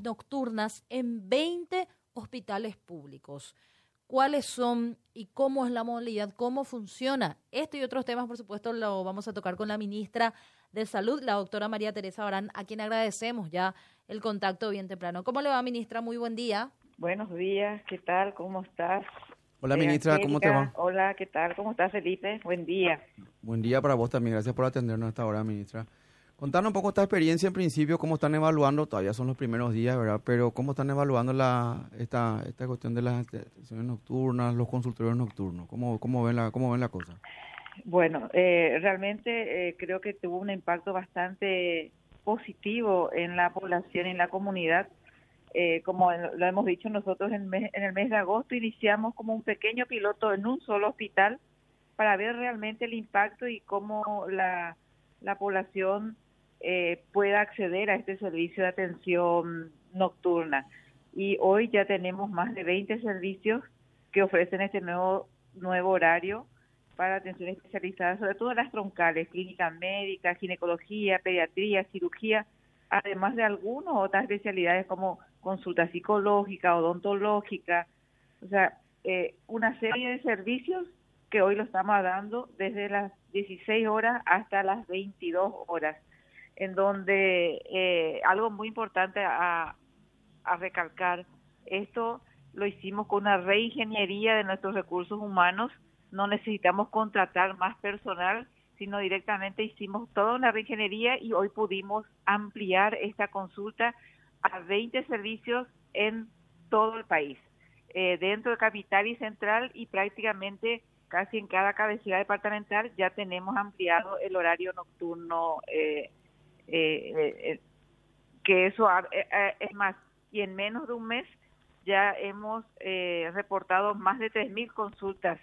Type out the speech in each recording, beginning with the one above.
nocturnas en 20 hospitales públicos. ¿Cuáles son y cómo es la modalidad? ¿Cómo funciona? Este y otros temas, por supuesto, lo vamos a tocar con la ministra de Salud, la doctora María Teresa Barán, a quien agradecemos ya el contacto bien temprano. ¿Cómo le va, ministra? Muy buen día. Buenos días, ¿qué tal? ¿Cómo estás? Hola, ministra, ¿cómo te va? Hola, ¿qué tal? ¿Cómo estás, Felipe? Buen día. Buen día para vos también. Gracias por atendernos a esta hora, ministra. Contanos un poco esta experiencia en principio, cómo están evaluando, todavía son los primeros días, ¿verdad? Pero cómo están evaluando la, esta, esta cuestión de las atenciones nocturnas, los consultorios nocturnos, cómo, cómo, ven, la, cómo ven la cosa. Bueno, eh, realmente eh, creo que tuvo un impacto bastante positivo en la población y en la comunidad. Eh, como lo hemos dicho nosotros en, en el mes de agosto, iniciamos como un pequeño piloto en un solo hospital para ver realmente el impacto y cómo la, la población eh, pueda acceder a este servicio de atención nocturna. Y hoy ya tenemos más de 20 servicios que ofrecen este nuevo, nuevo horario para atención especializada, sobre todo las troncales, clínica médica, ginecología, pediatría, cirugía, además de algunas otras especialidades como consulta psicológica, odontológica, o sea, eh, una serie de servicios que hoy lo estamos dando desde las 16 horas hasta las 22 horas en donde eh, algo muy importante a, recalcar, esto lo hicimos con una reingeniería de nuestros recursos humanos, no necesitamos contratar más personal, sino directamente hicimos toda una reingeniería y hoy pudimos ampliar esta consulta a 20 servicios en todo el país, eh, dentro de Capital y Central y prácticamente casi en cada cabecera departamental ya tenemos ampliado el horario nocturno eh, eh, eh, que eso eh, es más, y en menos de un mes ya hemos reportado más de 3.000 consultas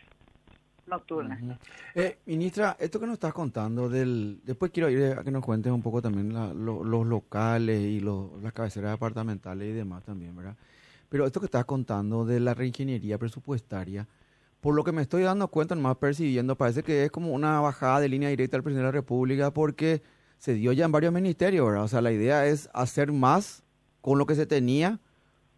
nocturnas. ministra, esto que nos estás contando, del después quiero ir a que nos cuentes un poco también los locales y las cabeceras departamentales y demás también, ¿verdad? Pero esto que estás contando de la reingeniería presupuestaria, por lo que me estoy dando cuenta, más percibiendo, parece que es como una bajada de línea directa al presidente de la República porque se dio ya en varios ministerios. O sea, la idea es hacer más con lo que se tenía.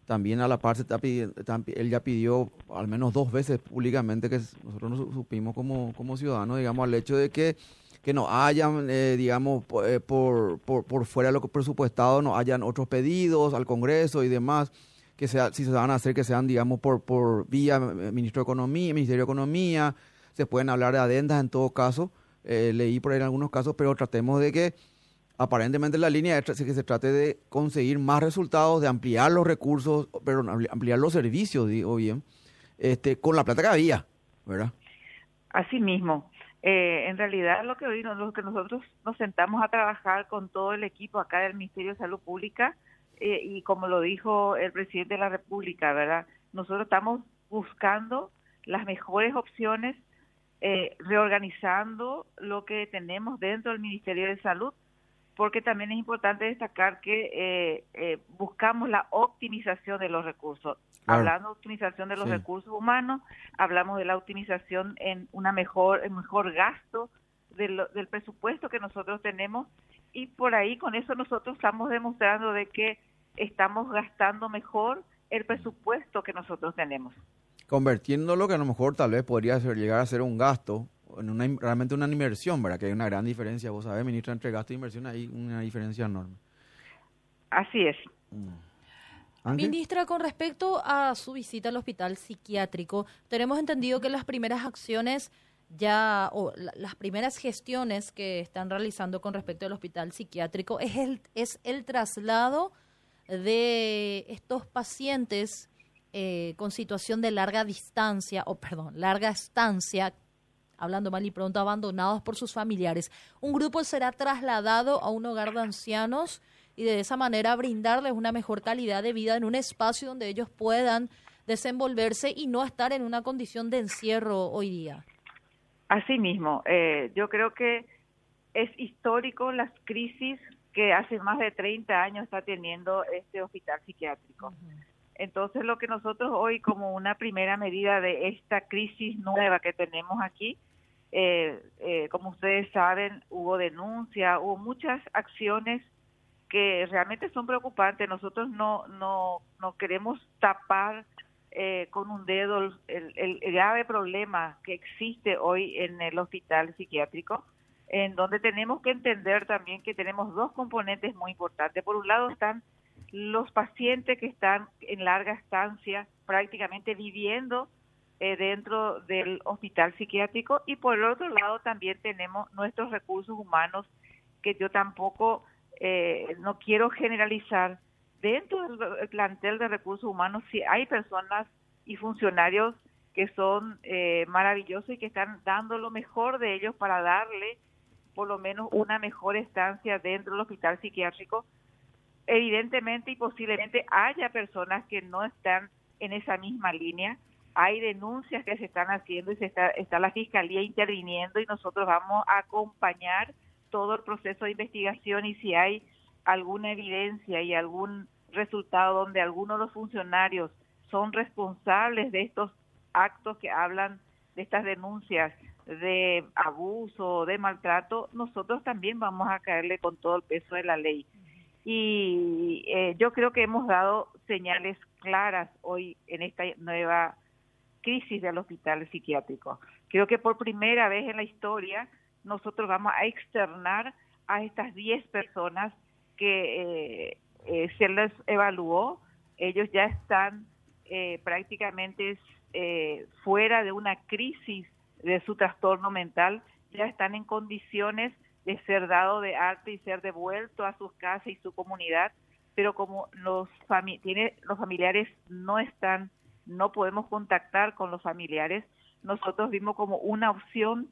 También a la par, se está pidiendo, él ya pidió al menos dos veces públicamente que nosotros nos supimos como, como ciudadanos, digamos, al hecho de que, que no hayan, eh, digamos, eh, por, por, por, fuera de lo presupuestado, no hayan otros pedidos al Congreso y demás, que sea, si se van a hacer, que sean, digamos, por, por vía eh, Ministro de Economía, Ministerio de Economía, se pueden hablar de adendas en todo caso, eh, leí por ahí en algunos casos, pero tratemos de que aparentemente la línea es que se trate de conseguir más resultados, de ampliar los recursos, pero ampliar los servicios, digo bien, este, con la plata que había, ¿verdad? Así mismo. Eh, en realidad lo que hoy lo que nosotros nos sentamos a trabajar con todo el equipo acá del Ministerio de Salud Pública eh, y como lo dijo el presidente de la República, ¿verdad? Nosotros estamos buscando las mejores opciones eh, reorganizando lo que tenemos dentro del Ministerio de Salud, porque también es importante destacar que eh, eh, buscamos la optimización de los recursos. Hablando de optimización de los recursos humanos, hablamos de la optimización en una mejor, en mejor gasto del, del presupuesto que nosotros tenemos y por ahí con eso nosotros estamos demostrando de que estamos gastando mejor el presupuesto que nosotros tenemos convirtiéndolo que a lo mejor tal vez podría ser, llegar a ser un gasto, en una, realmente una inversión, ¿verdad? Que hay una gran diferencia, vos sabés, ministra, entre gasto e inversión hay una diferencia enorme. Así es. Mm. Ministra, con respecto a su visita al hospital psiquiátrico, tenemos entendido que las primeras acciones ya, o las primeras gestiones que están realizando con respecto al hospital psiquiátrico es el, es el traslado de estos pacientes eh, con situación de larga distancia, o perdón, larga estancia, hablando mal y pronto, abandonados por sus familiares. Un grupo será trasladado a un hogar de ancianos y de esa manera brindarles una mejor calidad de vida en un espacio donde ellos puedan desenvolverse y no estar en una condición de encierro hoy día. Así mismo, eh, yo creo que es histórico las crisis que hace más de 30 años está teniendo este hospital psiquiátrico. Entonces, lo que nosotros hoy, como una primera medida de esta crisis nueva que tenemos aquí, eh, eh, como ustedes saben, hubo denuncia, hubo muchas acciones que realmente son preocupantes. Nosotros no, no, no queremos tapar eh, con un dedo el, el, grave problema que existe hoy en el hospital psiquiátrico, en donde tenemos que entender también que tenemos dos componentes muy importantes. Por un lado están los pacientes que están en larga estancia, prácticamente viviendo eh, dentro del hospital psiquiátrico, y por el otro lado también tenemos nuestros recursos humanos, que yo tampoco eh, no quiero generalizar. Dentro del plantel de recursos humanos, sí hay personas y funcionarios que son eh, maravillosos y que están dando lo mejor de ellos para darle por lo menos una mejor estancia dentro del hospital psiquiátrico. Evidentemente y posiblemente haya personas que no están en esa misma línea. Hay denuncias que se están haciendo y se está, está la fiscalía interviniendo y nosotros vamos a acompañar todo el proceso de investigación y si hay alguna evidencia y algún resultado donde algunos de los funcionarios son responsables de estos actos que hablan de estas denuncias de abuso, de maltrato, nosotros también vamos a caerle con todo el peso de la ley. Y eh, yo creo que hemos dado señales claras hoy en esta nueva crisis del hospital psiquiátrico. Creo que por primera vez en la historia nosotros vamos a externar a estas 10 personas que eh, eh, se les evaluó. Ellos ya están eh, prácticamente fuera de una crisis de su trastorno mental, ya están en condiciones de ser dado de arte y ser devuelto a sus casas y su comunidad, pero como los, tiene, los familiares no están, no podemos contactar con los familiares, nosotros vimos como una opción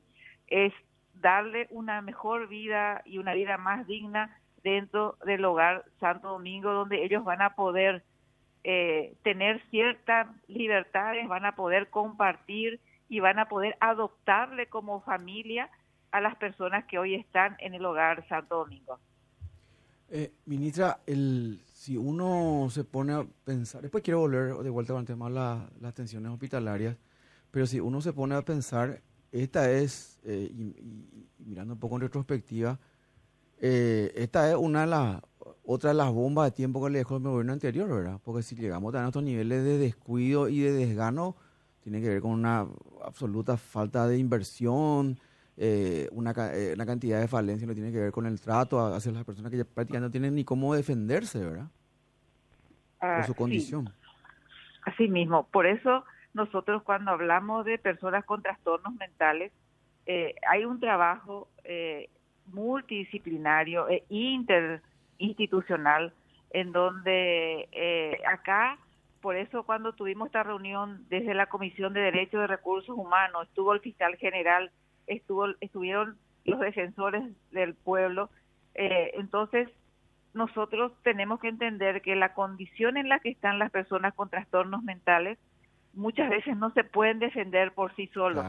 es darle una mejor vida y una vida más digna dentro del hogar Santo Domingo, donde ellos van a poder eh, tener ciertas libertades, van a poder compartir y van a poder adoptarle como familia a las personas que hoy están en el hogar Santo Domingo. Eh, ministra, el, si uno se pone a pensar, después quiero volver de vuelta con el tema de las tensiones hospitalarias, pero si uno se pone a pensar esta es, eh, y, mirando un poco en retrospectiva, eh, esta es una de las, otra de las bombas de tiempo que le dejó el gobierno anterior, ¿verdad? Porque si llegamos a estos niveles de descuido y de desgano, tiene que ver con una absoluta falta de inversión, eh, una, una, cantidad de falencia, no tiene que ver con el trato hacia las personas que ya prácticamente no tienen ni cómo defenderse, ¿verdad? por ah, su condición. Así mismo, por eso nosotros cuando hablamos de personas con trastornos mentales, eh, hay un trabajo eh, multidisciplinario e interinstitucional en donde eh, acá, por eso cuando tuvimos esta reunión desde la Comisión de Derechos de Recursos Humanos, estuvo el fiscal general, estuvo, estuvieron los defensores del pueblo, entonces nosotros tenemos que entender que la condición en la que están las personas con trastornos mentales muchas veces no se pueden defender por sí solos.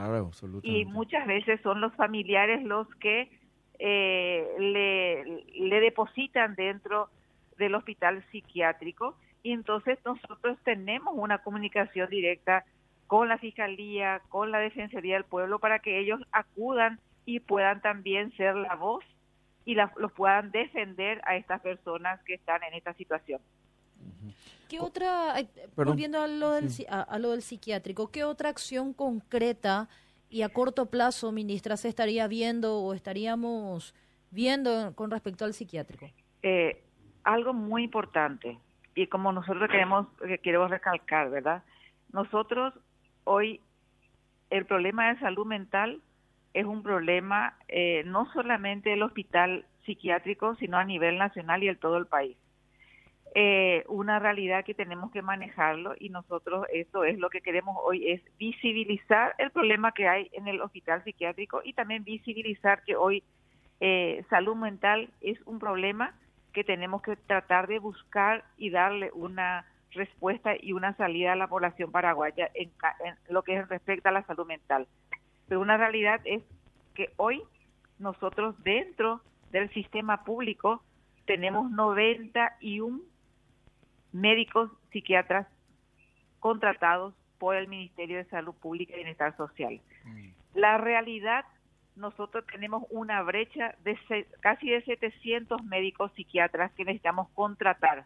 y muchas veces son los familiares los que eh, le, le depositan dentro del hospital psiquiátrico y entonces nosotros tenemos una comunicación directa con la Fiscalía, con la Defensoría del Pueblo para que ellos acudan y puedan también ser la voz y los puedan defender a estas personas que están en esta situación. ¿Qué otra, volviendo a lo, del, a, lo del psiquiátrico, qué otra acción concreta y a corto plazo, ministra, se estaría viendo o estaríamos viendo con respecto al psiquiátrico? Eh, algo muy importante y como nosotros queremos, queremos recalcar, ¿verdad? Nosotros hoy el problema de salud mental es un problema eh, no solamente del hospital psiquiátrico, sino a nivel nacional y en todo el país. Eh, una realidad que tenemos que manejarlo y nosotros eso es lo que queremos hoy es visibilizar el problema que hay en el hospital psiquiátrico y también visibilizar que hoy eh, salud mental es un problema que tenemos que tratar de buscar y darle una respuesta y una salida a la población paraguaya en, en lo que respecta a la salud mental. Pero una realidad es que hoy nosotros dentro del sistema público tenemos 91 médicos psiquiatras contratados por el Ministerio de Salud Pública y Bienestar Social. Mm. La realidad nosotros tenemos una brecha de casi de 700 médicos psiquiatras que necesitamos contratar.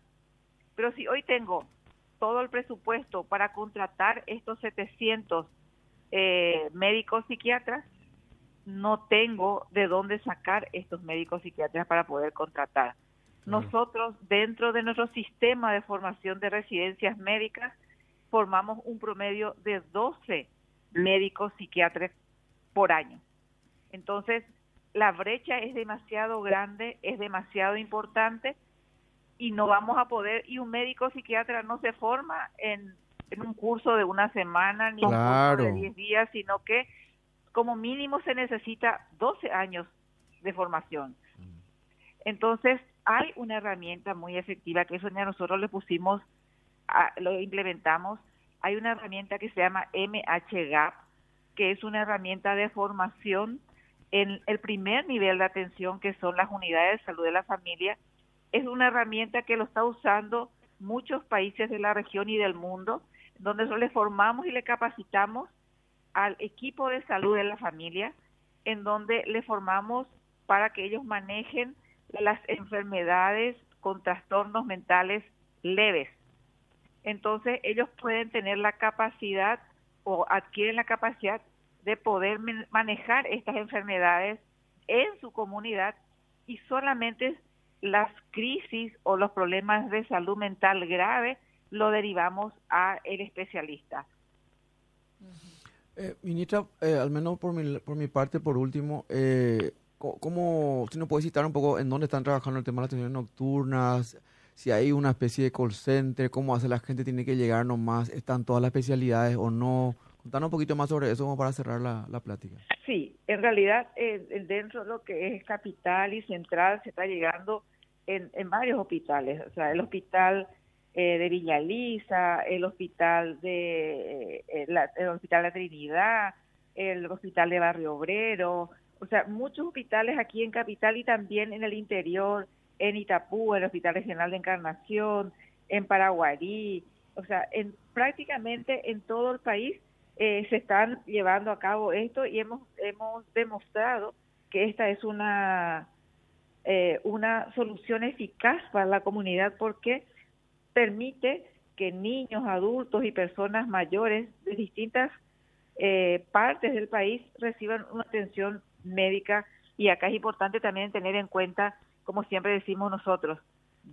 Pero si hoy tengo todo el presupuesto para contratar estos 700 eh, médicos psiquiatras, no tengo de dónde sacar estos médicos psiquiatras para poder contratar. Nosotros, dentro de nuestro sistema de formación de residencias médicas, formamos un promedio de 12 médicos psiquiatras por año. Entonces, la brecha es demasiado grande, es demasiado importante y no vamos a poder, y un médico psiquiatra no se forma en, un curso de una semana ni un curso de 10 días, sino que como mínimo se necesita 12 años de formación. Entonces, hay una herramienta muy efectiva que eso ya nosotros le pusimos, lo implementamos. Hay una herramienta que se llama MHGAP, que es una herramienta de formación en el primer nivel de atención, que son las unidades de salud de la familia. Es una herramienta que lo está usando muchos países de la región y del mundo, donde le formamos y le capacitamos al equipo de salud de la familia, en donde le formamos para que ellos manejen las enfermedades con trastornos mentales leves. Entonces ellos pueden tener la capacidad o adquieren la capacidad de poder manejar estas enfermedades en su comunidad y solamente las crisis o los problemas de salud mental grave lo derivamos a el especialista. Eh, ministra, eh, al menos por mi, por mi parte, por último, eh, ¿cómo, si nos puede citar un poco en dónde están trabajando el tema de las atenciones nocturnas? Si hay una especie de call center, cómo hace la gente, tiene que llegar nomás, están todas las especialidades o no. Contanos un poquito más sobre eso como para cerrar la, la plática. Sí, en realidad dentro de lo que es capital y central se está llegando en, en varios hospitales. O sea, el hospital eh, de Villa Lisa, el hospital de eh, la, el hospital la Trinidad, el hospital de Barrio Obrero, o sea, muchos hospitales aquí en Capital y también en el interior, en Itapú, el Hospital Regional de Encarnación, en Paraguarí, o sea, en prácticamente en todo el país eh, se están llevando a cabo esto y hemos hemos demostrado que esta es una una solución eficaz para la comunidad porque permite que niños, adultos y personas mayores de distintas eh, partes del país reciban una atención médica. Y acá es importante también tener en cuenta, como siempre decimos nosotros,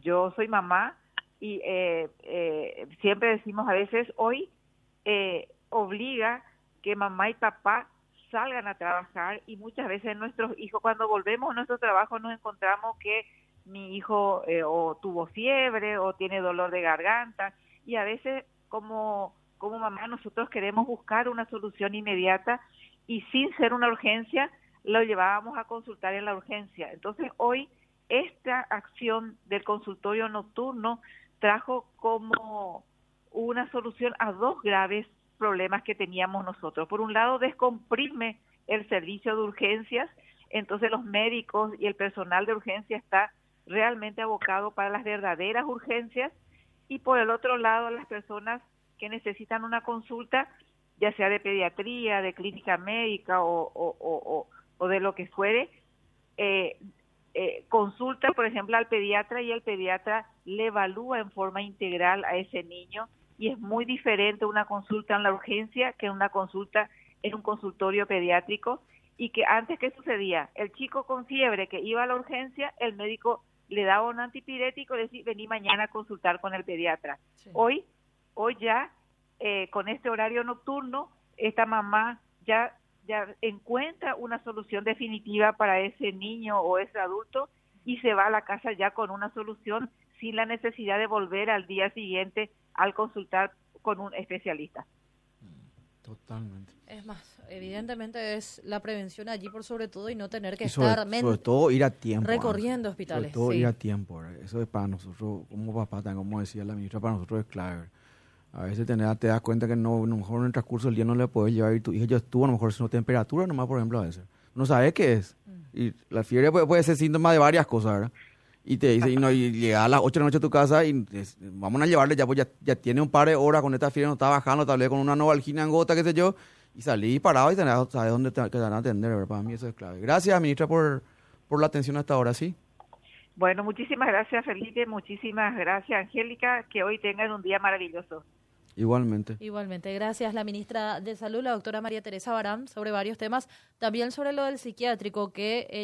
yo soy mamá y eh, eh, siempre decimos a veces hoy obliga que mamá y papá salgan a trabajar y muchas veces nuestros hijos cuando volvemos a nuestro trabajo nos encontramos que mi hijo eh, o tuvo fiebre o tiene dolor de garganta y a veces como como mamá nosotros queremos buscar una solución inmediata y sin ser una urgencia lo llevábamos a consultar en la urgencia. Entonces hoy esta acción del consultorio nocturno trajo como una solución a dos graves problemas que teníamos nosotros. Por un lado, descomprime el servicio de urgencias, entonces los médicos y el personal de urgencia está realmente abocado para las verdaderas urgencias y por el otro lado las personas que necesitan una consulta, ya sea de pediatría, de clínica médica o, o, o, de lo que fuere, eh, eh, consulta, por ejemplo, al pediatra y el pediatra le evalúa en forma integral a ese niño y es muy diferente una consulta en la urgencia que una consulta en un consultorio pediátrico. Y que antes que sucedía, el chico con fiebre que iba a la urgencia, el médico le daba un antipirético y decía, vení mañana a consultar con el pediatra. Hoy, hoy ya, eh, con este horario nocturno, esta mamá ya, ya encuentra una solución definitiva para ese niño o ese adulto y se va a la casa ya con una solución sin la necesidad de volver al día siguiente al consultar con un especialista. Totalmente. Es más, evidentemente es la prevención allí por sobre todo y no tener que estar sobre todo ir a tiempo recorriendo hospitales. Sobre todo ir a tiempo. Eso es para nosotros, como papá, como decía la ministra, para nosotros es clave. A veces te, te das cuenta que no, a lo mejor en el transcurso del día no le puedes llevar y tu hija ya estuvo, a lo mejor sino temperatura nomás, por ejemplo, a veces. No sabe qué es. Mm. Y la fiebre puede, puede ser síntoma de varias cosas, ¿verdad? Y te dice, y, no, y llega a las 8 de la noche a tu casa y vamos a llevarle, ya, pues ya, ya tiene un par de horas con esta fiebre, no está bajando, tal vez con una novalgina en gota, qué sé yo, y salís parado y tenés, sabes dónde te, te van a atender, ¿verdad? Para mí eso es clave. Gracias, ministra, por, por la atención hasta ahora, ¿sí? Bueno, muchísimas gracias, Felipe. Muchísimas gracias, Angélica. Que hoy tengan un día maravilloso. Igualmente. Igualmente. Gracias, la ministra de Salud, la doctora María Teresa Barán, sobre varios temas. También sobre lo del psiquiátrico, que ella